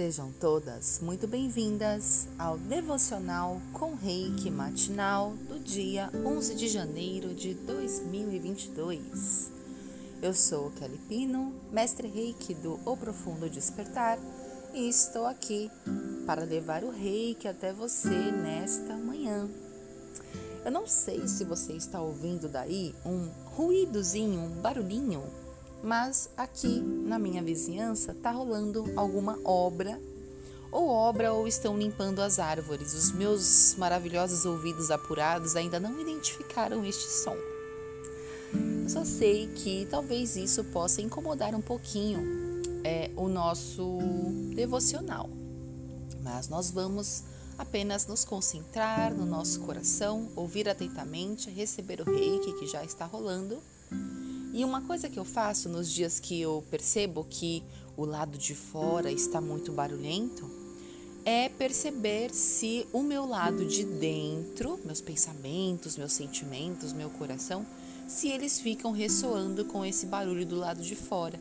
Sejam todas muito bem-vindas ao devocional com Reiki matinal do dia 11 de janeiro de 2022. Eu sou Kelly Pino, mestre Reiki do O Profundo Despertar, e estou aqui para levar o Reiki até você nesta manhã. Eu não sei se você está ouvindo daí um ruídozinho, um barulhinho mas aqui na minha vizinhança tá rolando alguma obra ou obra ou estão limpando as árvores. Os meus maravilhosos ouvidos apurados ainda não identificaram este som. Só sei que talvez isso possa incomodar um pouquinho é, o nosso devocional, mas nós vamos apenas nos concentrar no nosso coração, ouvir atentamente, receber o reiki que já está rolando e uma coisa que eu faço nos dias que eu percebo que o lado de fora está muito barulhento é perceber se o meu lado de dentro, meus pensamentos, meus sentimentos, meu coração, se eles ficam ressoando com esse barulho do lado de fora.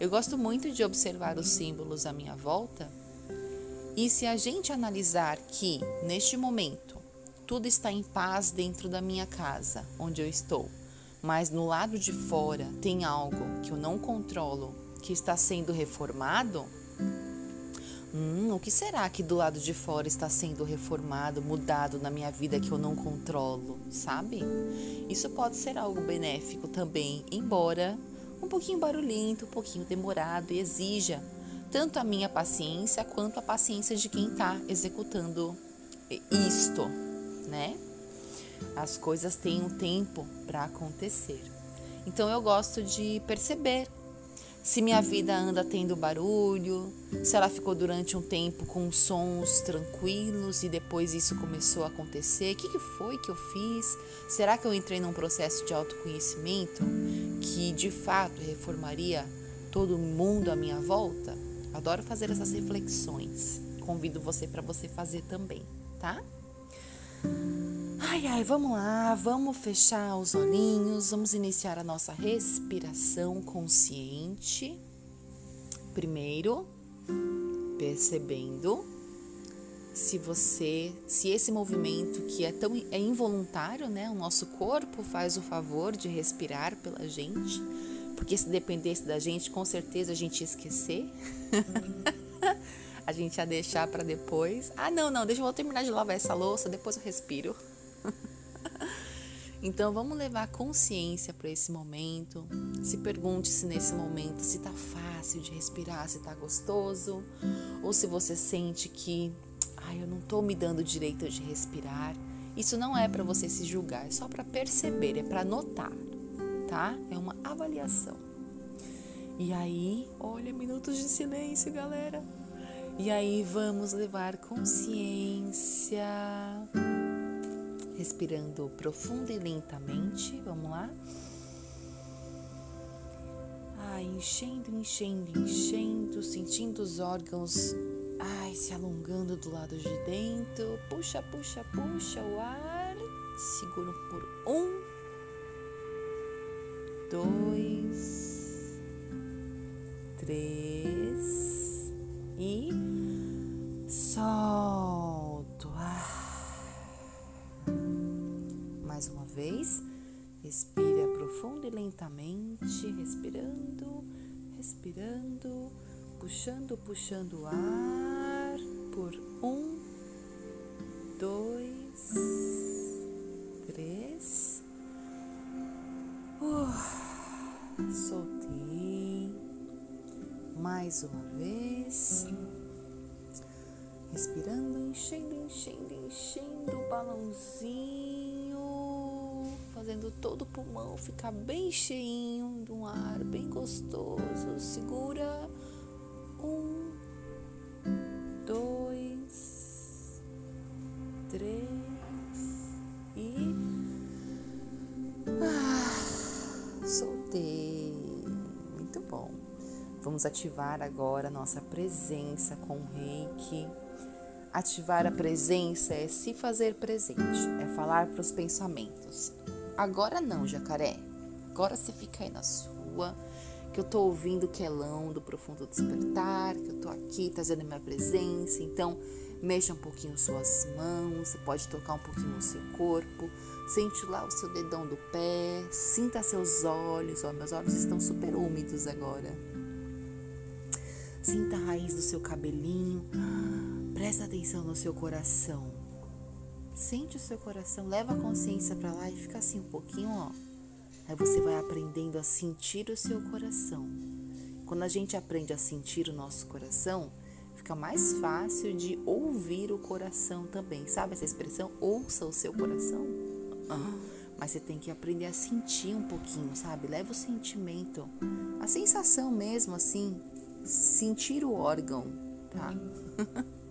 Eu gosto muito de observar os símbolos à minha volta e se a gente analisar que neste momento tudo está em paz dentro da minha casa, onde eu estou mas no lado de fora tem algo que eu não controlo, que está sendo reformado, hum, o que será que do lado de fora está sendo reformado, mudado na minha vida que eu não controlo, sabe? Isso pode ser algo benéfico também, embora um pouquinho barulhento, um pouquinho demorado e exija tanto a minha paciência quanto a paciência de quem está executando isto, né? As coisas têm um tempo para acontecer. Então eu gosto de perceber se minha vida anda tendo barulho, se ela ficou durante um tempo com sons tranquilos e depois isso começou a acontecer. O que, que foi que eu fiz? Será que eu entrei num processo de autoconhecimento que de fato reformaria todo mundo à minha volta? Adoro fazer essas reflexões. Convido você para você fazer também, tá? Ai, ai, vamos lá, vamos fechar os olhinhos, vamos iniciar a nossa respiração consciente. Primeiro, percebendo se você, se esse movimento que é tão é involuntário, né? O nosso corpo faz o favor de respirar pela gente, porque se dependesse da gente, com certeza a gente ia esquecer. a gente ia deixar para depois. Ah, não, não, deixa eu terminar de lavar essa louça, depois eu respiro. Então vamos levar consciência para esse momento. Se pergunte se nesse momento se tá fácil de respirar, se tá gostoso, ou se você sente que, ai, eu não tô me dando direito de respirar. Isso não é para você se julgar, é só para perceber, é para notar, tá? É uma avaliação. E aí, olha, minutos de silêncio, galera. E aí vamos levar consciência respirando profundo e lentamente. Vamos lá. Ah, enchendo, enchendo, enchendo, sentindo os órgãos ai, se alongando do lado de dentro. Puxa, puxa, puxa o ar. Seguro por um, dois, três e sol. Mais uma vez. Respira profundo e lentamente, respirando, respirando, puxando, puxando o ar por um, dois, três. Uh, soltei. Mais uma vez. Respirando, enchendo, enchendo, enchendo o balãozinho fazendo todo o pulmão ficar bem cheinho de um ar bem gostoso. Segura um, dois, três e ah, soltei. Muito bom. Vamos ativar agora nossa presença com o reiki. Ativar a presença é se fazer presente, é falar para os pensamentos. Agora não, jacaré. Agora você fica aí na sua, que eu tô ouvindo o quelão do profundo despertar, que eu tô aqui trazendo minha presença. Então, mexa um pouquinho suas mãos, você pode tocar um pouquinho no seu corpo, sente lá o seu dedão do pé, sinta seus olhos, ó, meus olhos estão super úmidos agora. Sinta a raiz do seu cabelinho, presta atenção no seu coração. Sente o seu coração, leva a consciência para lá e fica assim um pouquinho, ó. Aí você vai aprendendo a sentir o seu coração. Quando a gente aprende a sentir o nosso coração, fica mais fácil de ouvir o coração também. Sabe essa expressão? Ouça o seu coração. Ah, mas você tem que aprender a sentir um pouquinho, sabe? Leva o sentimento, a sensação mesmo, assim, sentir o órgão, tá?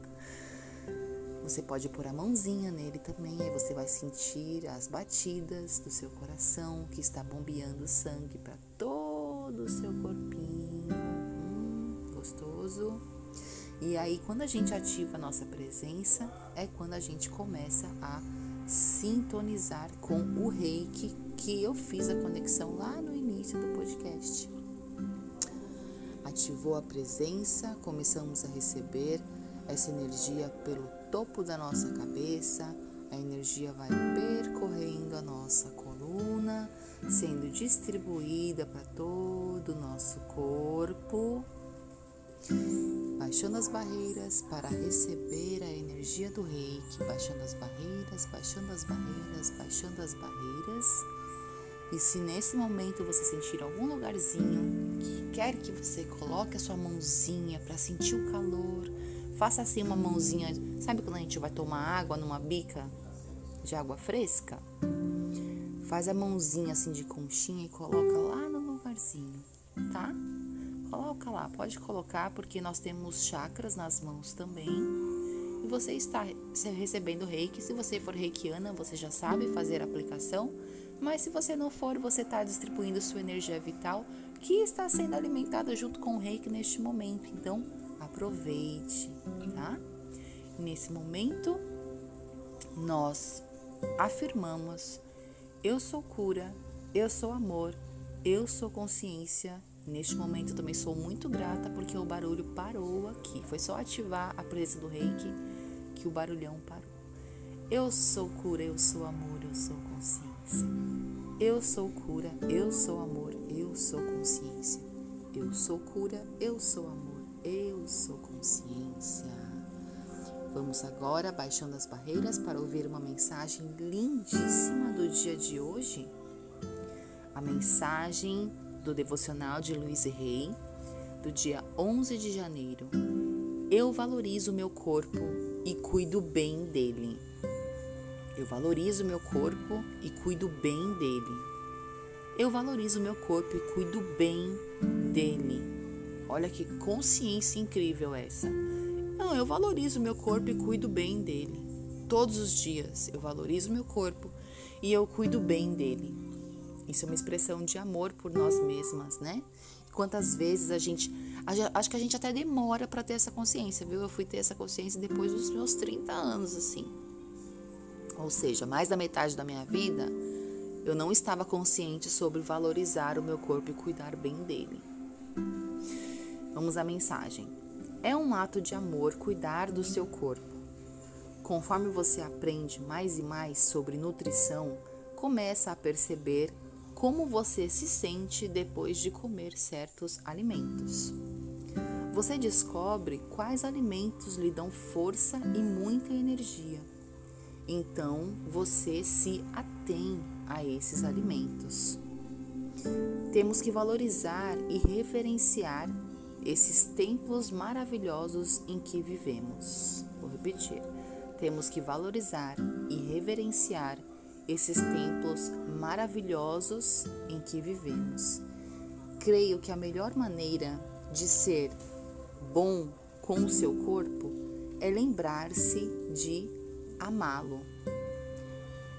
Você pode pôr a mãozinha nele também, aí você vai sentir as batidas do seu coração que está bombeando sangue para todo o seu corpinho. Hum, gostoso. E aí, quando a gente ativa a nossa presença, é quando a gente começa a sintonizar com o reiki que eu fiz a conexão lá no início do podcast. Ativou a presença, começamos a receber essa energia pelo topo da nossa cabeça, a energia vai percorrendo a nossa coluna, sendo distribuída para todo o nosso corpo, baixando as barreiras para receber a energia do reiki, baixando as barreiras, baixando as barreiras, baixando as barreiras. E se nesse momento você sentir algum lugarzinho que quer que você coloque a sua mãozinha para sentir o calor, Faça assim uma mãozinha. Sabe quando a gente vai tomar água numa bica de água fresca? Faz a mãozinha assim de conchinha e coloca lá no lugarzinho, tá? Coloca lá, pode colocar porque nós temos chakras nas mãos também. E você está recebendo reiki. Se você for reikiana, você já sabe fazer a aplicação. Mas se você não for, você está distribuindo sua energia vital que está sendo alimentada junto com o reiki neste momento. Então, aproveite, tá? Nesse momento, nós afirmamos: eu sou cura, eu sou amor, eu sou consciência. Neste momento, eu também sou muito grata porque o barulho parou aqui. Foi só ativar a presença do reiki que o barulhão parou. Eu sou cura, eu sou amor, eu sou consciência. Eu sou cura, eu sou amor, eu sou consciência. Eu sou cura, eu sou amor. Eu sou consciência. Vamos agora baixando as barreiras para ouvir uma mensagem lindíssima do dia de hoje. A mensagem do devocional de Luiz Rei, do dia 11 de janeiro. Eu valorizo meu corpo e cuido bem dele. Eu valorizo meu corpo e cuido bem dele. Eu valorizo meu corpo e cuido bem dele. Olha que consciência incrível essa. Não, eu valorizo meu corpo e cuido bem dele. Todos os dias eu valorizo meu corpo e eu cuido bem dele. Isso é uma expressão de amor por nós mesmas, né? Quantas vezes a gente. Acho que a gente até demora para ter essa consciência, viu? Eu fui ter essa consciência depois dos meus 30 anos, assim. Ou seja, mais da metade da minha vida, eu não estava consciente sobre valorizar o meu corpo e cuidar bem dele. Vamos à mensagem. É um ato de amor cuidar do seu corpo. Conforme você aprende mais e mais sobre nutrição, começa a perceber como você se sente depois de comer certos alimentos. Você descobre quais alimentos lhe dão força e muita energia. Então você se atém a esses alimentos. Temos que valorizar e referenciar esses templos maravilhosos em que vivemos. Vou repetir. Temos que valorizar e reverenciar esses templos maravilhosos em que vivemos. Creio que a melhor maneira de ser bom com o seu corpo é lembrar-se de amá-lo.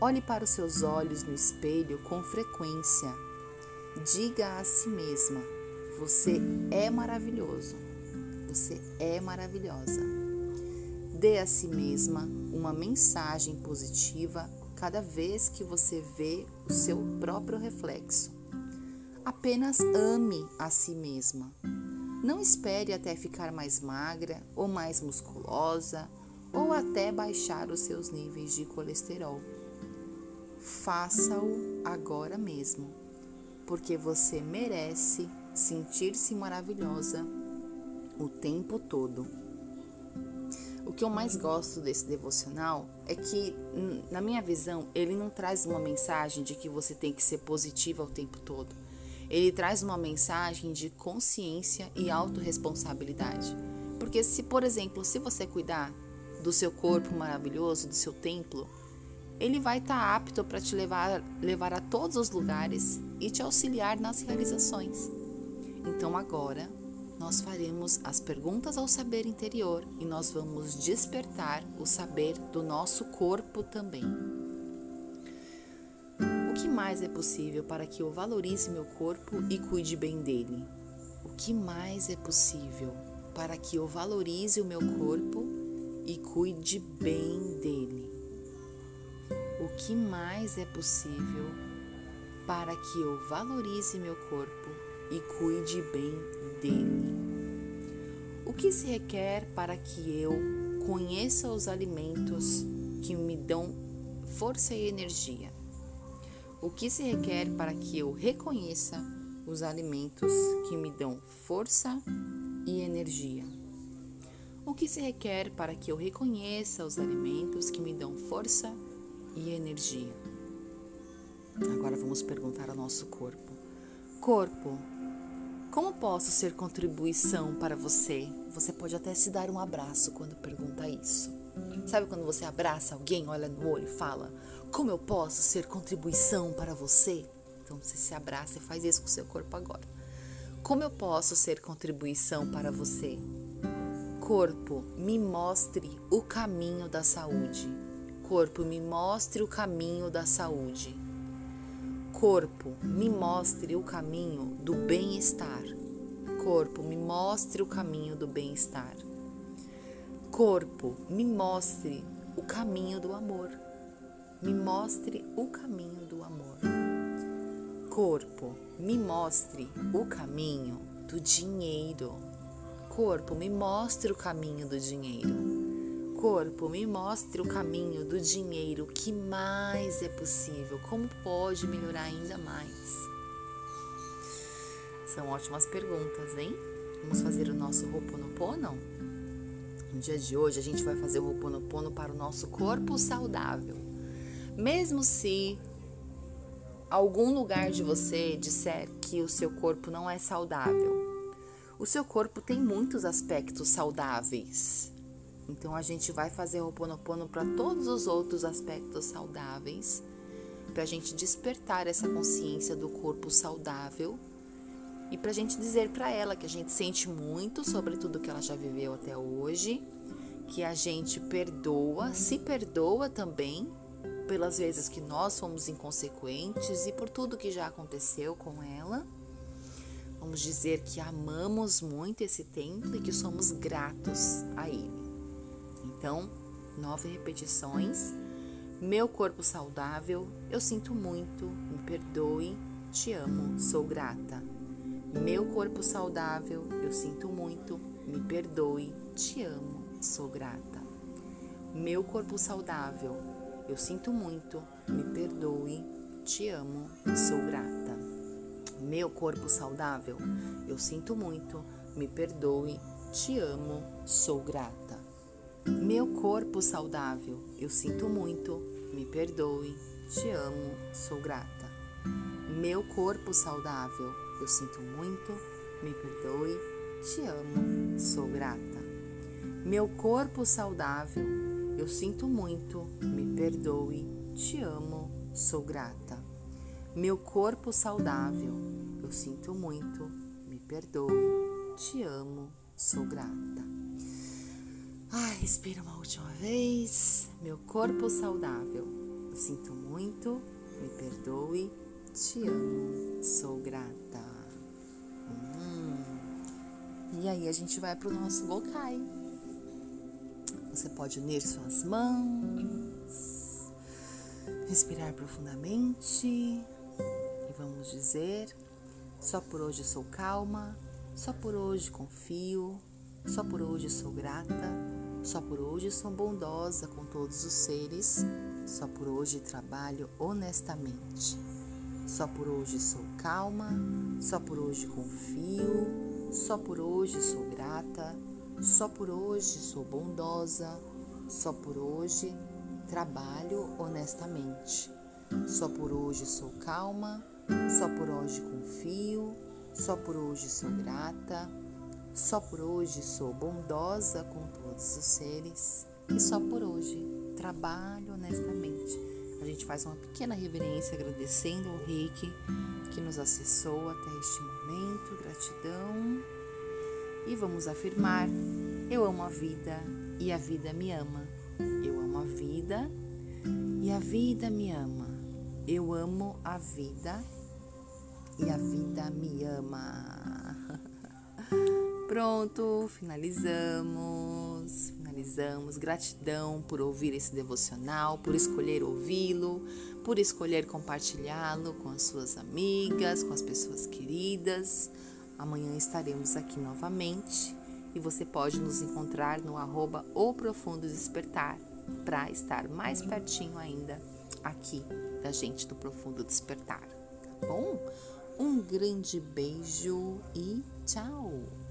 Olhe para os seus olhos no espelho com frequência. Diga a si mesma: você é maravilhoso. Você é maravilhosa. Dê a si mesma uma mensagem positiva cada vez que você vê o seu próprio reflexo. Apenas ame a si mesma. Não espere até ficar mais magra ou mais musculosa ou até baixar os seus níveis de colesterol. Faça-o agora mesmo, porque você merece sentir-se maravilhosa o tempo todo. O que eu mais gosto desse devocional é que, na minha visão, ele não traz uma mensagem de que você tem que ser positiva o tempo todo. Ele traz uma mensagem de consciência e autorresponsabilidade. Porque se, por exemplo, se você cuidar do seu corpo maravilhoso, do seu templo, ele vai estar tá apto para te levar, levar a todos os lugares e te auxiliar nas realizações. Então agora nós faremos as perguntas ao saber interior e nós vamos despertar o saber do nosso corpo também. O que mais é possível para que eu valorize meu corpo e cuide bem dele? O que mais é possível para que eu valorize o meu corpo e cuide bem dele? O que mais é possível para que eu valorize meu corpo e cuide bem dele? O que se requer para que eu conheça os alimentos que me dão força e energia? O que se requer para que eu reconheça os alimentos que me dão força e energia? O que se requer para que eu reconheça os alimentos que me dão força e energia? Agora vamos perguntar ao nosso corpo: Corpo, como posso ser contribuição para você? Você pode até se dar um abraço quando pergunta isso. Sabe quando você abraça alguém, olha no olho e fala: como eu posso ser contribuição para você? Então você se abraça e faz isso com o seu corpo agora. Como eu posso ser contribuição para você? Corpo, me mostre o caminho da saúde. Corpo, me mostre o caminho da saúde. Corpo, me mostre o caminho do bem-estar. Corpo, me mostre o caminho do bem-estar. Corpo, me mostre o caminho do amor me mostre o caminho do amor. Corpo, me mostre o caminho do dinheiro. Corpo, me mostre o caminho do dinheiro. Corpo, me mostre o caminho do dinheiro que mais é possível, como pode melhorar ainda mais. São ótimas perguntas, hein? Vamos fazer o nosso Ho'oponopono? No dia de hoje a gente vai fazer o Ho'oponopono para o nosso corpo saudável. Mesmo se algum lugar de você disser que o seu corpo não é saudável, o seu corpo tem muitos aspectos saudáveis. Então a gente vai fazer o Ho'oponopono para todos os outros aspectos saudáveis, para a gente despertar essa consciência do corpo saudável e para a gente dizer para ela que a gente sente muito sobre tudo que ela já viveu até hoje, que a gente perdoa, se perdoa também pelas vezes que nós fomos inconsequentes e por tudo que já aconteceu com ela. Vamos dizer que amamos muito esse templo e que somos gratos a ele. Então, nove repetições. Meu corpo saudável, eu sinto muito, me perdoe, te amo, sou grata. Meu corpo saudável, eu sinto muito, me perdoe, te amo, sou grata. Meu corpo saudável, eu sinto muito, me perdoe, te amo sou grata. Meu corpo saudável, eu sinto muito, me perdoe, te amo, sou grata. Meu corpo saudável, eu sinto muito, me perdoe, te amo, sou grata. Meu corpo saudável, eu sinto muito, me perdoe, te amo, sou grata. Meu corpo saudável, eu sinto muito, me perdoe, te amo, sou grata. Meu corpo saudável, eu sinto muito, me perdoe, te amo, sou grata. Ai, respira uma última vez. Meu corpo saudável, eu sinto muito, me perdoe, te amo, sou grata. Hum. E aí a gente vai pro nosso Gokai. Você pode unir suas mãos, respirar profundamente e vamos dizer: Só por hoje sou calma, só por hoje confio, só por hoje sou grata, só por hoje sou bondosa com todos os seres, só por hoje trabalho honestamente. Só por hoje sou calma, só por hoje confio, só por hoje sou grata, só por hoje sou bondosa, só por hoje trabalho honestamente. Só por hoje sou calma, só por hoje confio, só por hoje sou grata, só por hoje sou bondosa com todos os seres e só por hoje trabalho honestamente. A gente faz uma pequena reverência agradecendo ao Reiki que nos acessou até este momento. Gratidão. E vamos afirmar: eu amo a vida e a vida me ama. Eu amo a vida e a vida me ama. Eu amo a vida e a vida me ama. Pronto, finalizamos. Finalizamos. Gratidão por ouvir esse devocional, por escolher ouvi-lo, por escolher compartilhá-lo com as suas amigas, com as pessoas queridas. Amanhã estaremos aqui novamente e você pode nos encontrar no arroba Profundo Despertar para estar mais pertinho ainda aqui da gente do Profundo Despertar, tá bom? Um grande beijo e tchau!